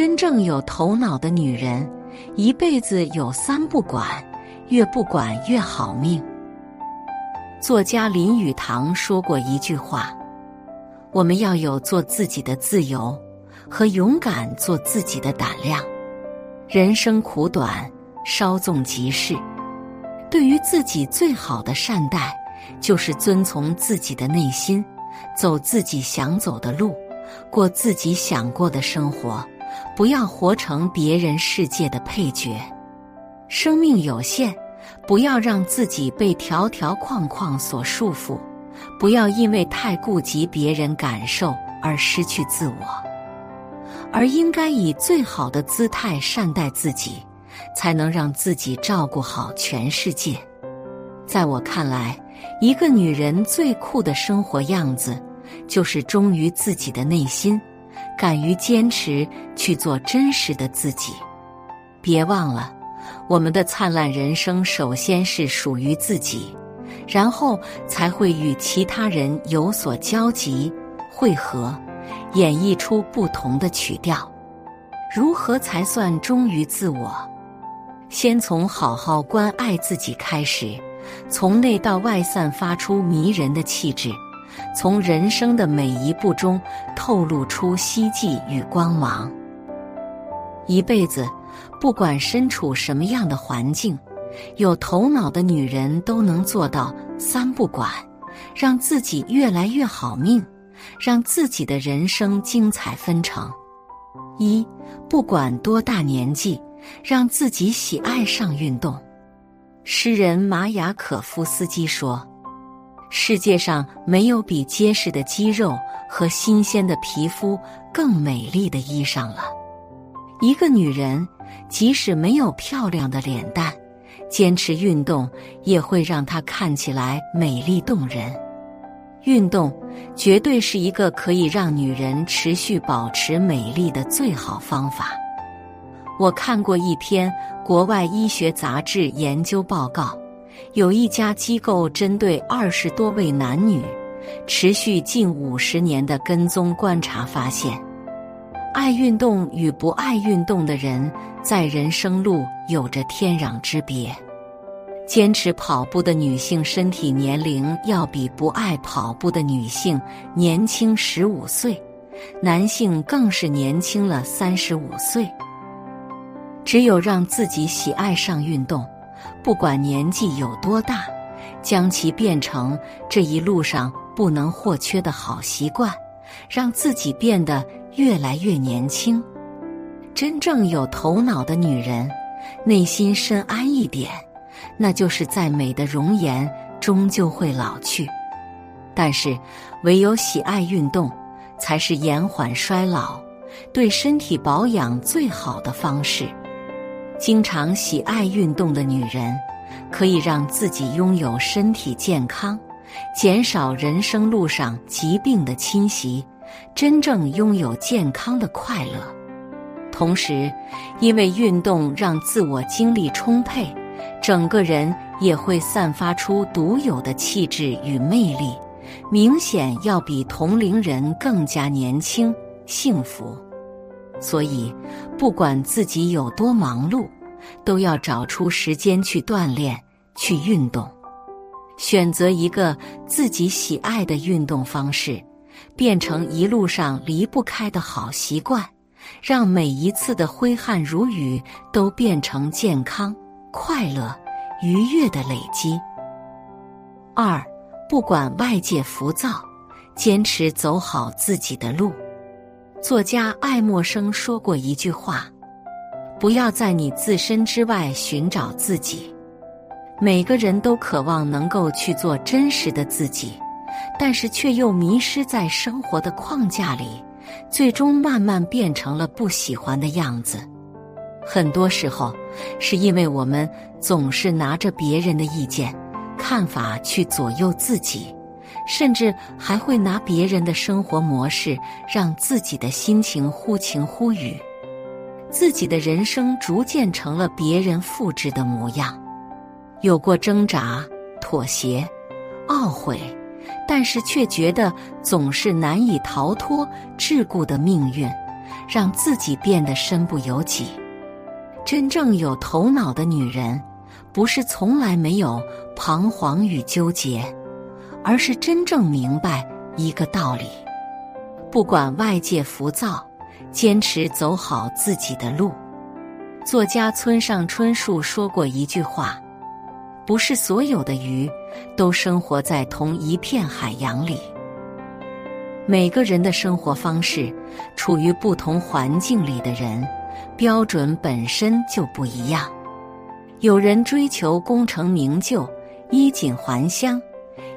真正有头脑的女人，一辈子有三不管，越不管越好命。作家林语堂说过一句话：“我们要有做自己的自由，和勇敢做自己的胆量。人生苦短，稍纵即逝。对于自己最好的善待，就是遵从自己的内心，走自己想走的路，过自己想过的生活。”不要活成别人世界的配角，生命有限，不要让自己被条条框框所束缚，不要因为太顾及别人感受而失去自我，而应该以最好的姿态善待自己，才能让自己照顾好全世界。在我看来，一个女人最酷的生活样子，就是忠于自己的内心。敢于坚持去做真实的自己，别忘了，我们的灿烂人生首先是属于自己，然后才会与其他人有所交集、汇合，演绎出不同的曲调。如何才算忠于自我？先从好好关爱自己开始，从内到外散发出迷人的气质。从人生的每一步中透露出希冀与光芒。一辈子，不管身处什么样的环境，有头脑的女人都能做到三不管，让自己越来越好命，让自己的人生精彩纷呈。一，不管多大年纪，让自己喜爱上运动。诗人马雅可夫斯基说。世界上没有比结实的肌肉和新鲜的皮肤更美丽的衣裳了。一个女人即使没有漂亮的脸蛋，坚持运动也会让她看起来美丽动人。运动绝对是一个可以让女人持续保持美丽的最好方法。我看过一篇国外医学杂志研究报告。有一家机构针对二十多位男女，持续近五十年的跟踪观察发现，爱运动与不爱运动的人在人生路有着天壤之别。坚持跑步的女性身体年龄要比不爱跑步的女性年轻十五岁，男性更是年轻了三十五岁。只有让自己喜爱上运动。不管年纪有多大，将其变成这一路上不能或缺的好习惯，让自己变得越来越年轻。真正有头脑的女人，内心深谙一点，那就是再美的容颜终究会老去，但是唯有喜爱运动，才是延缓衰老、对身体保养最好的方式。经常喜爱运动的女人，可以让自己拥有身体健康，减少人生路上疾病的侵袭，真正拥有健康的快乐。同时，因为运动让自我精力充沛，整个人也会散发出独有的气质与魅力，明显要比同龄人更加年轻幸福。所以，不管自己有多忙碌，都要找出时间去锻炼、去运动，选择一个自己喜爱的运动方式，变成一路上离不开的好习惯，让每一次的挥汗如雨都变成健康、快乐、愉悦的累积。二，不管外界浮躁，坚持走好自己的路。作家爱默生说过一句话：“不要在你自身之外寻找自己。”每个人都渴望能够去做真实的自己，但是却又迷失在生活的框架里，最终慢慢变成了不喜欢的样子。很多时候，是因为我们总是拿着别人的意见、看法去左右自己。甚至还会拿别人的生活模式让自己的心情忽晴忽雨，自己的人生逐渐成了别人复制的模样。有过挣扎、妥协、懊悔，但是却觉得总是难以逃脱桎梏的命运，让自己变得身不由己。真正有头脑的女人，不是从来没有彷徨与纠结，而是真正明白一个道理：不管外界浮躁，坚持走好自己的路。作家村上春树说过一句话：“不是所有的鱼都生活在同一片海洋里。”每个人的生活方式，处于不同环境里的人，标准本身就不一样。有人追求功成名就、衣锦还乡，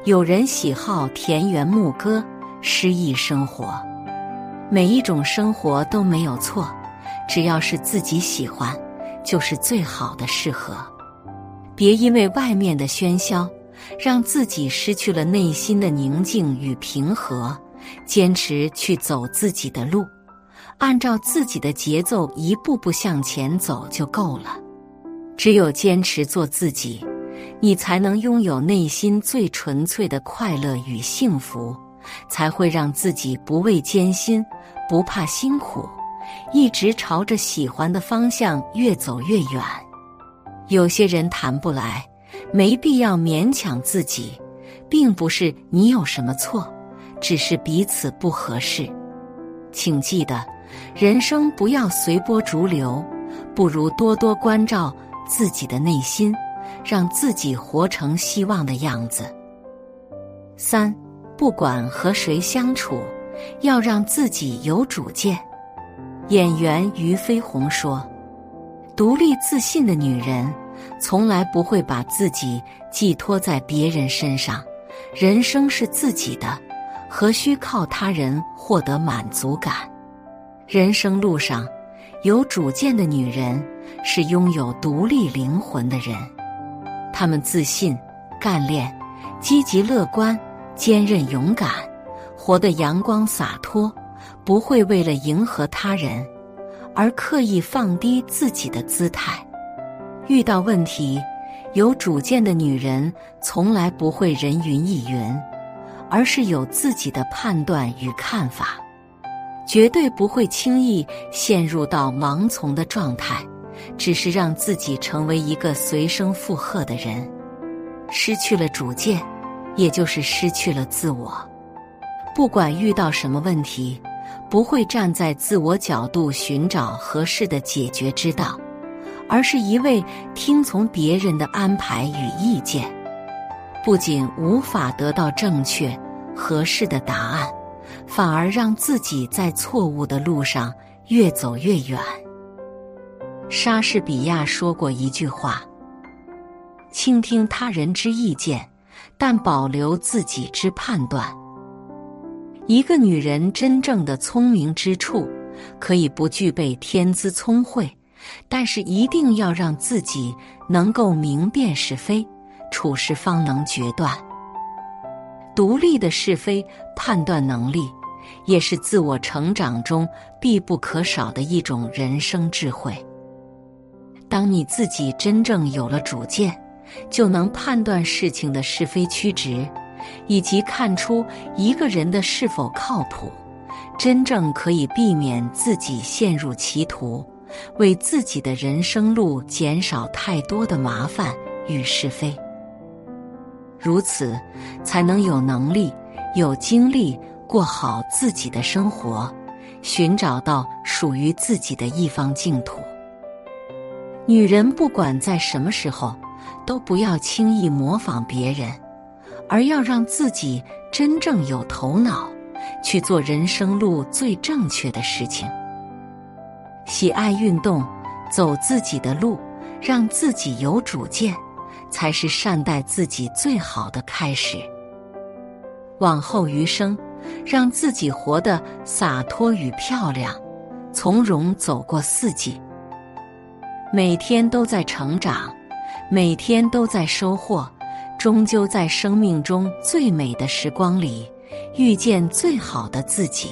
有人喜好田园牧歌、诗意生活。每一种生活都没有错，只要是自己喜欢，就是最好的适合。别因为外面的喧嚣，让自己失去了内心的宁静与平和。坚持去走自己的路，按照自己的节奏一步步向前走就够了。只有坚持做自己，你才能拥有内心最纯粹的快乐与幸福，才会让自己不畏艰辛，不怕辛苦，一直朝着喜欢的方向越走越远。有些人谈不来，没必要勉强自己，并不是你有什么错。只是彼此不合适，请记得，人生不要随波逐流，不如多多关照自己的内心，让自己活成希望的样子。三，不管和谁相处，要让自己有主见。演员俞飞鸿说：“独立自信的女人，从来不会把自己寄托在别人身上，人生是自己的。”何须靠他人获得满足感？人生路上，有主见的女人是拥有独立灵魂的人。她们自信、干练、积极乐观、坚韧勇敢，活得阳光洒脱，不会为了迎合他人而刻意放低自己的姿态。遇到问题，有主见的女人从来不会人云亦云。而是有自己的判断与看法，绝对不会轻易陷入到盲从的状态，只是让自己成为一个随声附和的人。失去了主见，也就是失去了自我。不管遇到什么问题，不会站在自我角度寻找合适的解决之道，而是一味听从别人的安排与意见。不仅无法得到正确、合适的答案，反而让自己在错误的路上越走越远。莎士比亚说过一句话：“倾听他人之意见，但保留自己之判断。”一个女人真正的聪明之处，可以不具备天资聪慧，但是一定要让自己能够明辨是非。处事方能决断，独立的是非判断能力，也是自我成长中必不可少的一种人生智慧。当你自己真正有了主见，就能判断事情的是非曲直，以及看出一个人的是否靠谱，真正可以避免自己陷入歧途，为自己的人生路减少太多的麻烦与是非。如此，才能有能力、有精力过好自己的生活，寻找到属于自己的一方净土。女人不管在什么时候，都不要轻易模仿别人，而要让自己真正有头脑，去做人生路最正确的事情。喜爱运动，走自己的路，让自己有主见。才是善待自己最好的开始。往后余生，让自己活得洒脱与漂亮，从容走过四季。每天都在成长，每天都在收获，终究在生命中最美的时光里，遇见最好的自己。